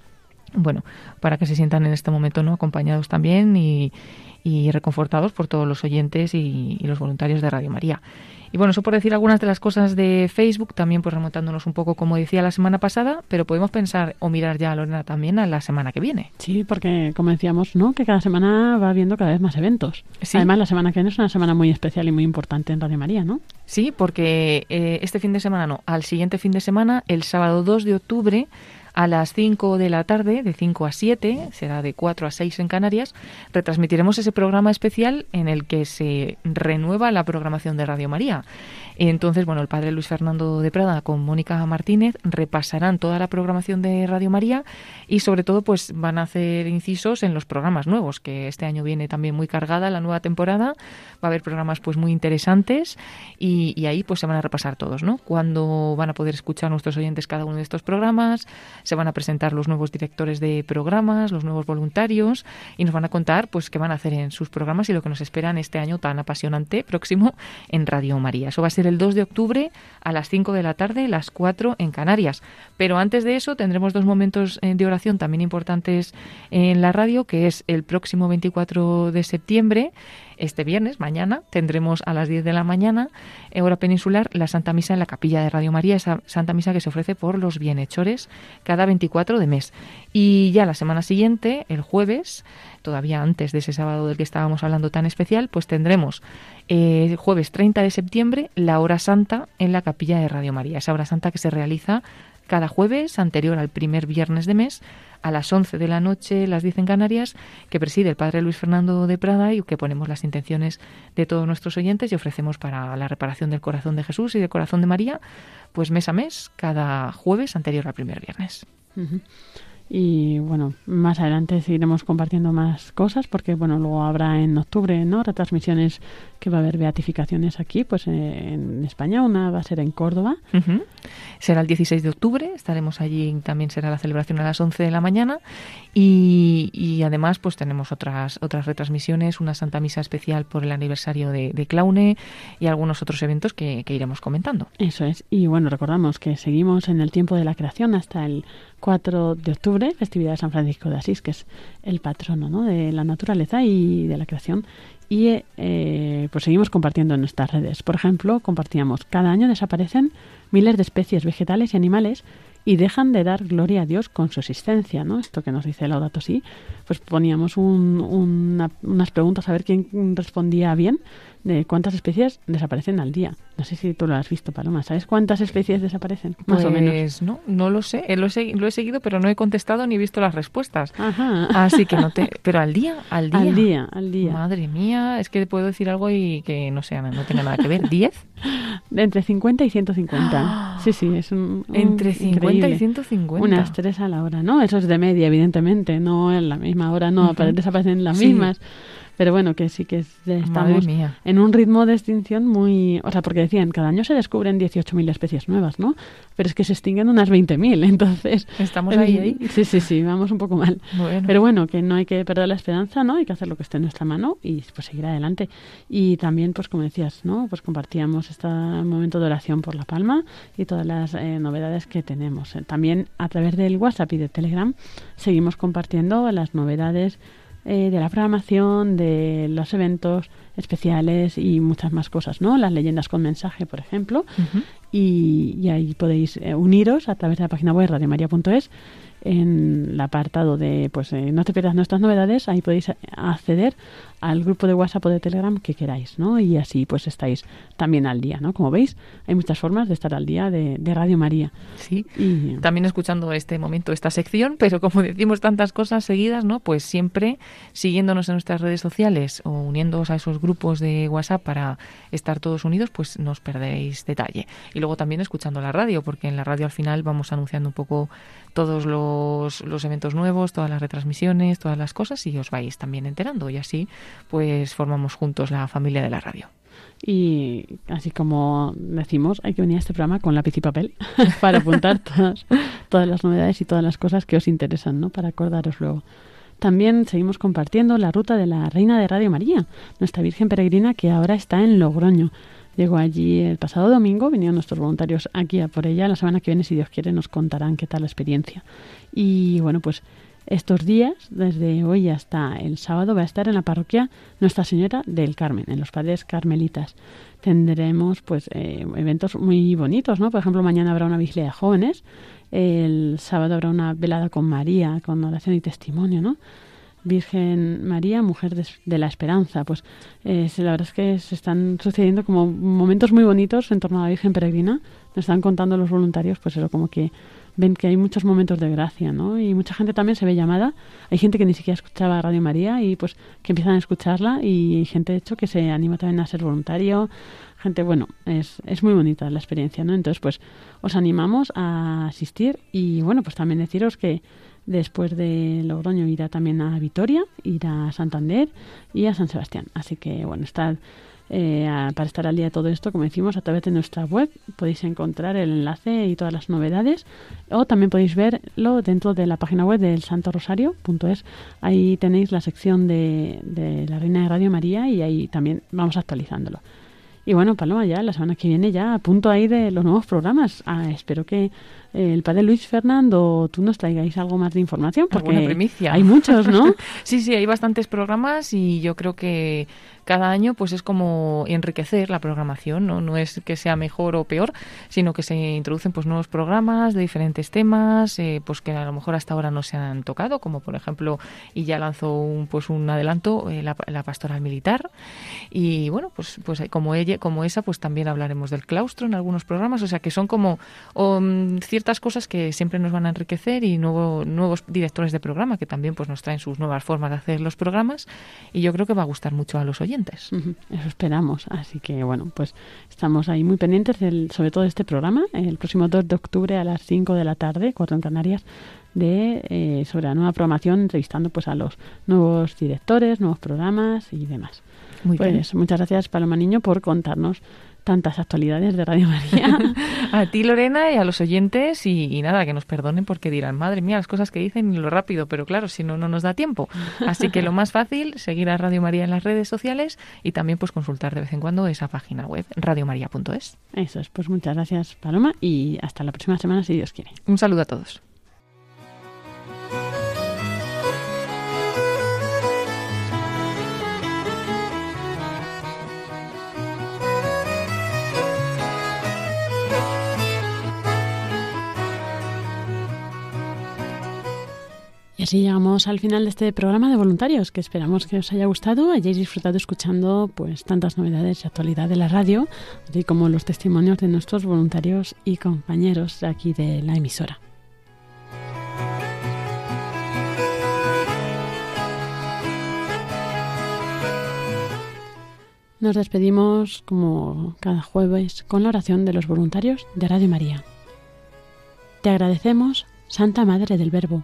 bueno, para que se sientan en este momento no acompañados también y, y reconfortados por todos los oyentes y, y los voluntarios de Radio María. Y bueno, eso por decir algunas de las cosas de Facebook, también pues remontándonos un poco, como decía la semana pasada, pero podemos pensar o mirar ya, Lorena, también a la semana que viene. Sí, porque como decíamos, ¿no? Que cada semana va habiendo cada vez más eventos. Además, la semana que viene es una semana muy especial y muy importante en Radio María, ¿no? Sí, porque eh, este fin de semana no, al siguiente fin de semana, el sábado 2 de octubre, a las 5 de la tarde, de 5 a 7, será de 4 a 6 en Canarias, retransmitiremos ese programa especial en el que se renueva la programación de Radio María. Entonces, bueno, el padre Luis Fernando de Prada con Mónica Martínez repasarán toda la programación de Radio María y sobre todo pues van a hacer incisos en los programas nuevos, que este año viene también muy cargada la nueva temporada, va a haber programas pues muy interesantes y, y ahí pues se van a repasar todos, ¿no? Cuándo van a poder escuchar nuestros oyentes cada uno de estos programas, se van a presentar los nuevos directores de programas, los nuevos voluntarios y nos van a contar pues qué van a hacer en sus programas y lo que nos esperan este año tan apasionante próximo en Radio María. Eso va a ser el 2 de octubre a las 5 de la tarde, las 4 en Canarias. Pero antes de eso tendremos dos momentos eh, de oración también importantes en la radio, que es el próximo 24 de septiembre este viernes, mañana, tendremos a las 10 de la mañana, hora peninsular, la Santa Misa en la capilla de Radio María, esa Santa Misa que se ofrece por los bienhechores cada 24 de mes. Y ya la semana siguiente, el jueves, todavía antes de ese sábado del que estábamos hablando tan especial, pues tendremos eh, jueves 30 de septiembre la hora santa en la capilla de Radio María, esa hora santa que se realiza cada jueves anterior al primer viernes de mes a las 11 de la noche, las 10 en Canarias, que preside el padre Luis Fernando de Prada y que ponemos las intenciones de todos nuestros oyentes y ofrecemos para la reparación del corazón de Jesús y del corazón de María, pues mes a mes, cada jueves anterior al primer viernes. Y bueno, más adelante seguiremos compartiendo más cosas porque bueno, luego habrá en octubre, ¿no? Retransmisiones que va a haber beatificaciones aquí, pues eh, en España, una va a ser en Córdoba. Será el 16 de octubre, estaremos allí, también será la celebración a las 11 de la mañana y, y además pues tenemos otras otras retransmisiones, una Santa Misa especial por el aniversario de, de Claune y algunos otros eventos que, que iremos comentando. Eso es. Y bueno, recordamos que seguimos en el tiempo de la creación hasta el 4 de octubre, festividad de San Francisco de Asís, que es el patrono ¿no? de la naturaleza y de la creación. Y eh, pues seguimos compartiendo en nuestras redes. Por ejemplo, compartíamos, cada año desaparecen miles de especies vegetales y animales y dejan de dar gloria a Dios con su existencia, ¿no? Esto que nos dice Laudato Si, pues poníamos un- una- unas preguntas a ver quién respondía bien de cuántas especies desaparecen al día. No sé si tú lo has visto, Paloma. ¿Sabes cuántas especies desaparecen? Más o menos. Pues no, no lo sé. Eh, Lo he, lo he seguido, pero no he contestado ni he visto las respuestas. Ajá. Así que no te... Pero al día, al día. Al día, al día. Madre mía, es que puedo decir algo y que no sea, no tenga nada que ver. ¿10? Entre 50 y 150. Sí, sí, es un, un- Entre 50 y increíble. 150. Unas tres a la hora, ¿no? Eso es de media, evidentemente, no en la misma hora, no, Ujú. apare- desaparecen las Sí. mismas. Pero bueno, que sí que es- estamos mía. en un ritmo de extinción muy... O sea, porque decían, cada año se descubren 18.000 especies nuevas, ¿no? Pero es que se extinguen unas 20.000, entonces... Estamos el- ahí, ahí. Sí, sí, sí, vamos un poco mal. Bueno. Pero bueno, que no hay que perder la esperanza, ¿no? Hay que hacer lo que esté en nuestra mano y pues seguir adelante. Y también, pues como decías, ¿no? Pues compartíamos este momento de oración por La Palma y todas las eh, novedades que tenemos. Eh, También a través del WhatsApp y de Telegram seguimos compartiendo las novedades eh, de la programación, de los eventos especiales y muchas más cosas, ¿no? Las leyendas con mensaje, por ejemplo. Y, y ahí podéis eh, uniros a través de la página web radiomaria.es en el apartado de pues eh, no te pierdas nuestras novedades ahí podéis acceder al grupo de WhatsApp o de Telegram que queráis no y así pues estáis también al día no como veis hay muchas formas de estar al día de, de Radio María Sí. y También escuchando este momento, esta sección, pero como decimos tantas cosas seguidas, ¿no? Pues siempre siguiéndonos en nuestras redes sociales o uniéndoos a esos grupos de WhatsApp para estar todos unidos, pues no os perdéis detalle. Y luego luego también escuchando la radio, porque en la radio al final vamos anunciando un poco todos los, los eventos nuevos, todas las retransmisiones, todas las cosas y os vais también enterando y así pues formamos juntos la familia de la radio. Y así como decimos, hay que venir a este programa con lápiz y papel para apuntar todas, las novedades y todas las cosas que os interesan, ¿no? Para acordaros luego. También seguimos compartiendo la ruta de la Reina de Radio María, nuestra Virgen Peregrina que ahora está en Logroño. Llegó allí el pasado domingo, vinieron nuestros voluntarios aquí a por ella. La semana que viene, si Dios quiere, nos contarán qué tal la experiencia. Y bueno, pues estos días, desde hoy hasta el sábado, va a estar en la parroquia Nuestra Señora del Carmen, en los padres carmelitas. Tendremos pues eh, eventos muy bonitos, ¿no? Por ejemplo, mañana habrá una vigilia de jóvenes, el sábado habrá una velada con María, con oración y testimonio, ¿no? Virgen María, mujer de, de la esperanza. Pues eh, la verdad es que se están sucediendo como momentos muy bonitos en torno a la Virgen Peregrina. Nos están contando los voluntarios, pues eso, como que ven que hay muchos momentos de gracia, ¿no? Y mucha gente también se ve llamada. Hay gente que ni siquiera escuchaba Radio María y pues que empiezan a escucharla y gente, de hecho, que se anima también a ser voluntario. Gente, bueno, es, es muy bonita la experiencia, ¿no? Entonces, pues os animamos a asistir y, bueno, pues también deciros que después de Logroño irá también a Vitoria, irá a Santander y a San Sebastián. Así que, bueno, estad eh, a- para estar al día de todo esto, como decimos, a través de nuestra web podéis encontrar el enlace y todas las novedades o también podéis verlo dentro de la página web del santorosario.es. Ahí tenéis la sección de, de la Reina de Radio María y ahí también vamos actualizándolo. Y bueno, Paloma, ya la semana que viene ya a punto ahí de los nuevos programas. Ah, espero que el padre Luis Fernando, tú nos traigáis algo más de información porque hay muchos, ¿no? sí, sí, hay bastantes programas y yo creo que cada año pues es como enriquecer la programación, ¿no? No es que sea mejor o peor, sino que se introducen pues nuevos programas de diferentes temas, eh, pues que a lo mejor hasta ahora no se han tocado, como por ejemplo, y ya lanzó un pues un adelanto, eh, la, la pastoral militar. Y bueno, pues pues como ella, como esa, pues también hablaremos del claustro en algunos programas, o sea que son como um, ciertas cosas que siempre nos van a enriquecer y nuevo, nuevos directores de programa que también pues nos traen sus nuevas formas de hacer los programas y yo creo que va a gustar mucho a los oyentes. Eso esperamos. Así que bueno, pues estamos ahí muy pendientes del, sobre todo de este programa, el próximo 2 de octubre a las 5 de la tarde, 4 en Canarias, de eh, sobre la nueva programación, entrevistando pues a los nuevos directores, nuevos programas y demás. Muy pues bien. muchas gracias Paloma Niño por contarnos tantas actualidades de Radio María. A ti, Lorena, y a los oyentes, y, y nada, que nos perdonen porque dirán, madre mía, las cosas que dicen y lo rápido, pero claro, si no, no nos da tiempo. Así que lo más fácil, seguir a Radio María en las redes sociales y también pues consultar de vez en cuando esa página web, radiomaria.es. Eso es, pues muchas gracias Paloma y hasta la próxima semana si Dios quiere. Un saludo a todos. Así llegamos al final de este programa de voluntarios, que esperamos que os haya gustado, hayáis disfrutado escuchando pues tantas novedades y actualidad de la radio, así como los testimonios de nuestros voluntarios y compañeros aquí de la emisora. Nos despedimos como cada jueves con la oración de los voluntarios de Radio María. Te agradecemos, Santa Madre del Verbo,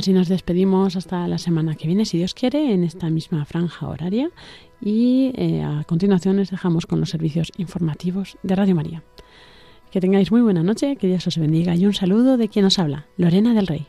Así nos despedimos hasta la semana que viene, si Dios quiere, en esta misma franja horaria. Y eh, a continuación les dejamos con los servicios informativos de Radio María. Que tengáis muy buena noche, que Dios os bendiga y un saludo de quien os habla, Lorena del Rey.